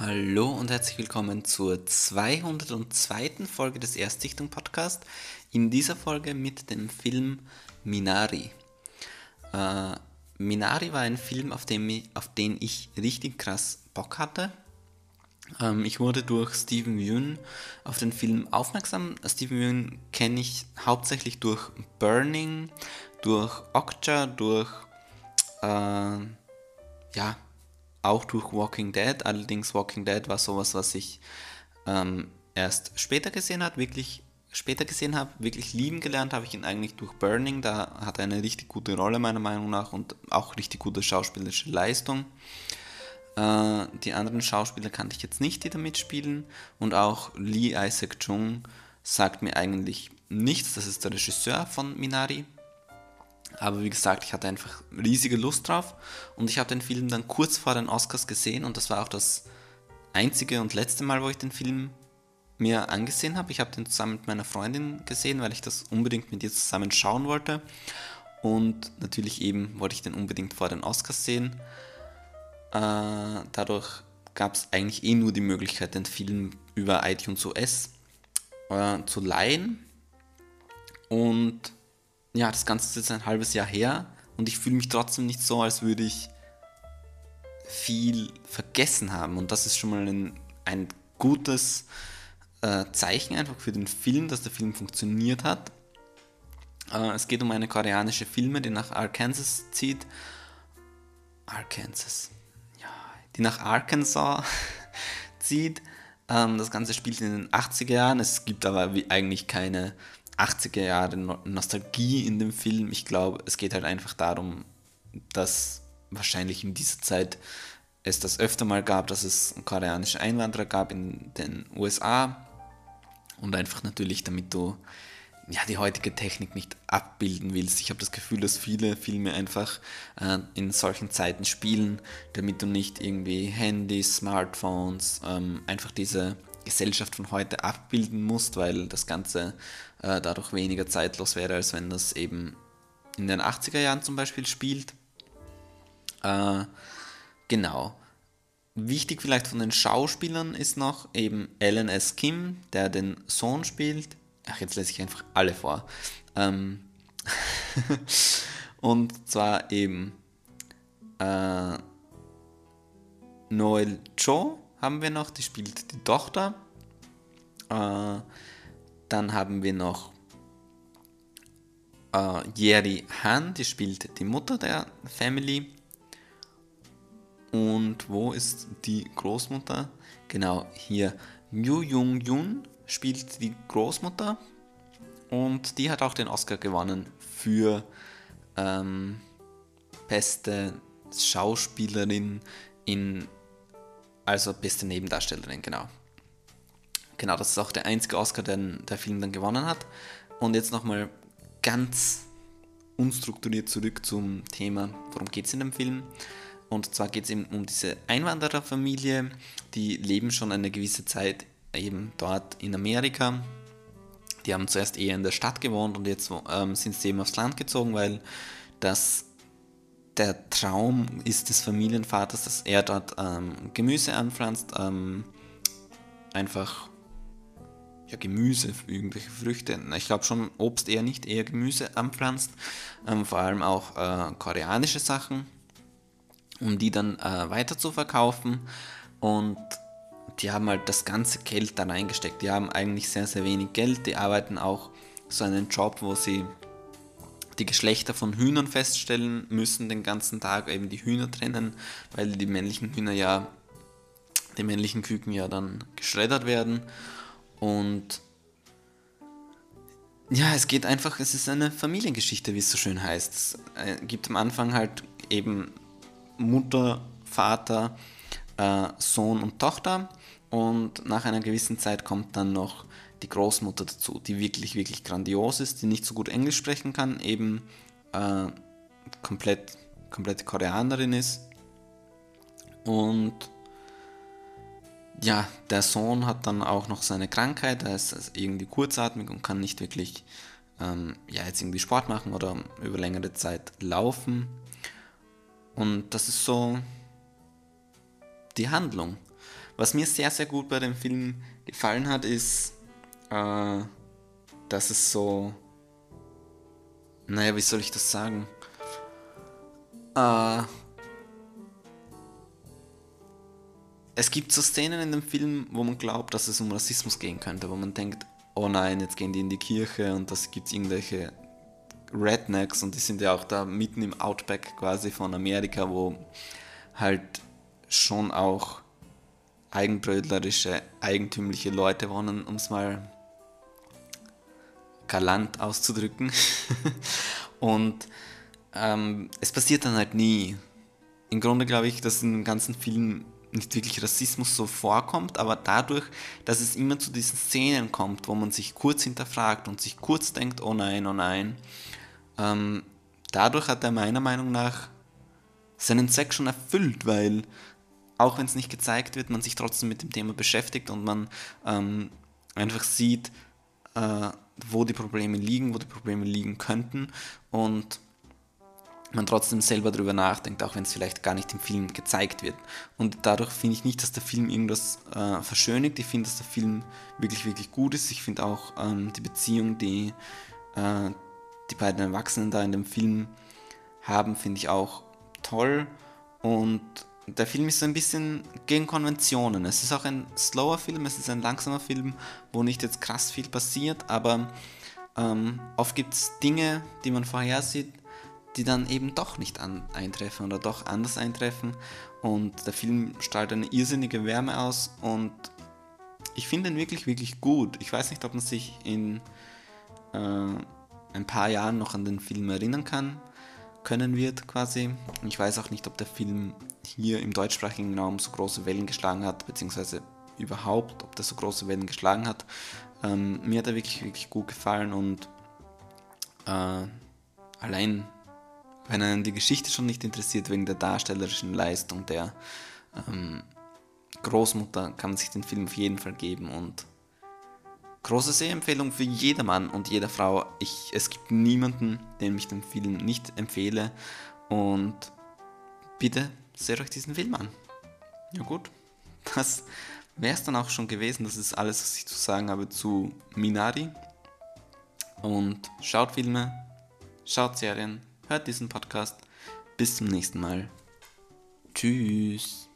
Hallo und herzlich willkommen zur 202. Folge des Erstsichtung Podcast. In dieser Folge mit dem Film Minari. Äh, Minari war ein Film, auf den, auf den ich richtig krass Bock hatte. Ähm, ich wurde durch Steven Yeun auf den Film aufmerksam. Steven Yeun kenne ich hauptsächlich durch Burning, durch Okja, durch äh, ja, auch durch Walking Dead. Allerdings Walking Dead war sowas, was ich ähm, erst später gesehen habe, wirklich später gesehen habe, wirklich lieben gelernt habe ich ihn eigentlich durch Burning. Da hat er eine richtig gute Rolle meiner Meinung nach und auch richtig gute schauspielerische Leistung. Äh, die anderen Schauspieler kannte ich jetzt nicht, die da mitspielen. Und auch Lee Isaac Chung sagt mir eigentlich nichts. Das ist der Regisseur von Minari. Aber wie gesagt, ich hatte einfach riesige Lust drauf und ich habe den Film dann kurz vor den Oscars gesehen und das war auch das einzige und letzte Mal, wo ich den Film mir angesehen habe. Ich habe den zusammen mit meiner Freundin gesehen, weil ich das unbedingt mit ihr zusammen schauen wollte. Und natürlich eben wollte ich den unbedingt vor den Oscars sehen. Äh, dadurch gab es eigentlich eh nur die Möglichkeit, den Film über iTunes OS äh, zu leihen. Und ja, das Ganze ist jetzt ein halbes Jahr her und ich fühle mich trotzdem nicht so, als würde ich viel vergessen haben. Und das ist schon mal ein, ein gutes äh, Zeichen einfach für den Film, dass der Film funktioniert hat. Äh, es geht um eine koreanische Filme, die nach Arkansas zieht. Arkansas. Ja, die nach Arkansas zieht. Ähm, das Ganze spielt in den 80er Jahren. Es gibt aber eigentlich keine 80er Jahre Nostalgie in dem Film. Ich glaube, es geht halt einfach darum, dass wahrscheinlich in dieser Zeit es das öfter mal gab, dass es koreanische Einwanderer gab in den USA und einfach natürlich, damit du ja, die heutige Technik nicht abbilden willst. Ich habe das Gefühl, dass viele Filme einfach äh, in solchen Zeiten spielen, damit du nicht irgendwie Handys, Smartphones, ähm, einfach diese Gesellschaft von heute abbilden musst, weil das Ganze äh, dadurch weniger zeitlos wäre, als wenn das eben in den 80er Jahren zum Beispiel spielt. Äh, genau. Wichtig vielleicht von den Schauspielern ist noch eben Alan S. Kim, der den Sohn spielt. Ach, jetzt lese ich einfach alle vor. Ähm und zwar eben äh, Noel Cho haben wir noch, die spielt die Tochter. Äh, dann haben wir noch äh, Yeri Han, die spielt die Mutter der Family. Und wo ist die Großmutter? Genau, hier Yu Jung Yun spielt die Großmutter. Und die hat auch den Oscar gewonnen für ähm, beste Schauspielerin in, also beste Nebendarstellerin, genau. Genau, das ist auch der einzige Oscar, den der Film dann gewonnen hat. Und jetzt nochmal ganz unstrukturiert zurück zum Thema, worum geht es in dem Film. Und zwar geht es eben um diese Einwandererfamilie, die leben schon eine gewisse Zeit eben dort in Amerika. Die haben zuerst eher in der Stadt gewohnt und jetzt ähm, sind sie eben aufs Land gezogen, weil das der Traum ist des Familienvaters, dass er dort ähm, Gemüse anpflanzt, ähm, einfach ja, Gemüse, irgendwelche Früchte. Ich glaube schon Obst eher nicht, eher Gemüse anpflanzt. Ähm, vor allem auch äh, koreanische Sachen, um die dann äh, weiter zu verkaufen. Und die haben halt das ganze Geld da reingesteckt. Die haben eigentlich sehr, sehr wenig Geld. Die arbeiten auch so einen Job, wo sie die Geschlechter von Hühnern feststellen müssen den ganzen Tag, eben die Hühner trennen, weil die männlichen Hühner ja, die männlichen Küken ja dann geschreddert werden. Und ja, es geht einfach, es ist eine Familiengeschichte, wie es so schön heißt. Es äh, gibt am Anfang halt eben Mutter, Vater, äh, Sohn und Tochter. Und nach einer gewissen Zeit kommt dann noch die Großmutter dazu, die wirklich, wirklich grandios ist, die nicht so gut Englisch sprechen kann, eben äh, komplett, komplette Koreanerin ist. Und ja, der Sohn hat dann auch noch seine Krankheit, er ist irgendwie kurzatmig und kann nicht wirklich ähm, ja, jetzt irgendwie Sport machen oder über längere Zeit laufen. Und das ist so die Handlung. Was mir sehr, sehr gut bei dem Film gefallen hat, ist, äh, dass es so. Naja, wie soll ich das sagen? Äh, es gibt so Szenen in dem Film, wo man glaubt, dass es um Rassismus gehen könnte, wo man denkt, oh nein, jetzt gehen die in die Kirche und das gibt irgendwelche Rednecks und die sind ja auch da mitten im Outback quasi von Amerika, wo halt schon auch eigenbrötlerische, eigentümliche Leute wohnen, um es mal galant auszudrücken. und ähm, es passiert dann halt nie. Im Grunde glaube ich, dass in dem ganzen Film nicht wirklich Rassismus so vorkommt, aber dadurch, dass es immer zu diesen Szenen kommt, wo man sich kurz hinterfragt und sich kurz denkt, oh nein, oh nein, ähm, dadurch hat er meiner Meinung nach seinen Zweck schon erfüllt, weil auch wenn es nicht gezeigt wird, man sich trotzdem mit dem Thema beschäftigt und man ähm, einfach sieht, äh, wo die Probleme liegen, wo die Probleme liegen könnten und man trotzdem selber darüber nachdenkt, auch wenn es vielleicht gar nicht im Film gezeigt wird. Und dadurch finde ich nicht, dass der Film irgendwas äh, verschönigt. Ich finde, dass der Film wirklich, wirklich gut ist. Ich finde auch ähm, die Beziehung, die äh, die beiden Erwachsenen da in dem Film haben, finde ich auch toll. Und der Film ist so ein bisschen gegen Konventionen. Es ist auch ein slower Film, es ist ein langsamer Film, wo nicht jetzt krass viel passiert, aber ähm, oft gibt es Dinge, die man vorhersieht, die dann eben doch nicht an, eintreffen oder doch anders eintreffen. Und der Film strahlt eine irrsinnige Wärme aus und ich finde ihn wirklich, wirklich gut. Ich weiß nicht, ob man sich in äh, ein paar Jahren noch an den Film erinnern kann, können wird quasi. Ich weiß auch nicht, ob der Film hier im deutschsprachigen Raum so große Wellen geschlagen hat, beziehungsweise überhaupt, ob der so große Wellen geschlagen hat. Ähm, mir hat er wirklich, wirklich gut gefallen und äh, allein wenn einen die Geschichte schon nicht interessiert, wegen der darstellerischen Leistung der ähm, Großmutter, kann man sich den Film auf jeden Fall geben und große Sehempfehlung für jedermann und jeder Frau. Ich, es gibt niemanden, dem ich den Film nicht empfehle und bitte seht euch diesen Film an. Ja gut, das wäre es dann auch schon gewesen. Das ist alles, was ich zu sagen habe zu Minari. Und schaut Filme, schaut Serien, hört diesen Podcast. Bis zum nächsten Mal. Tschüss.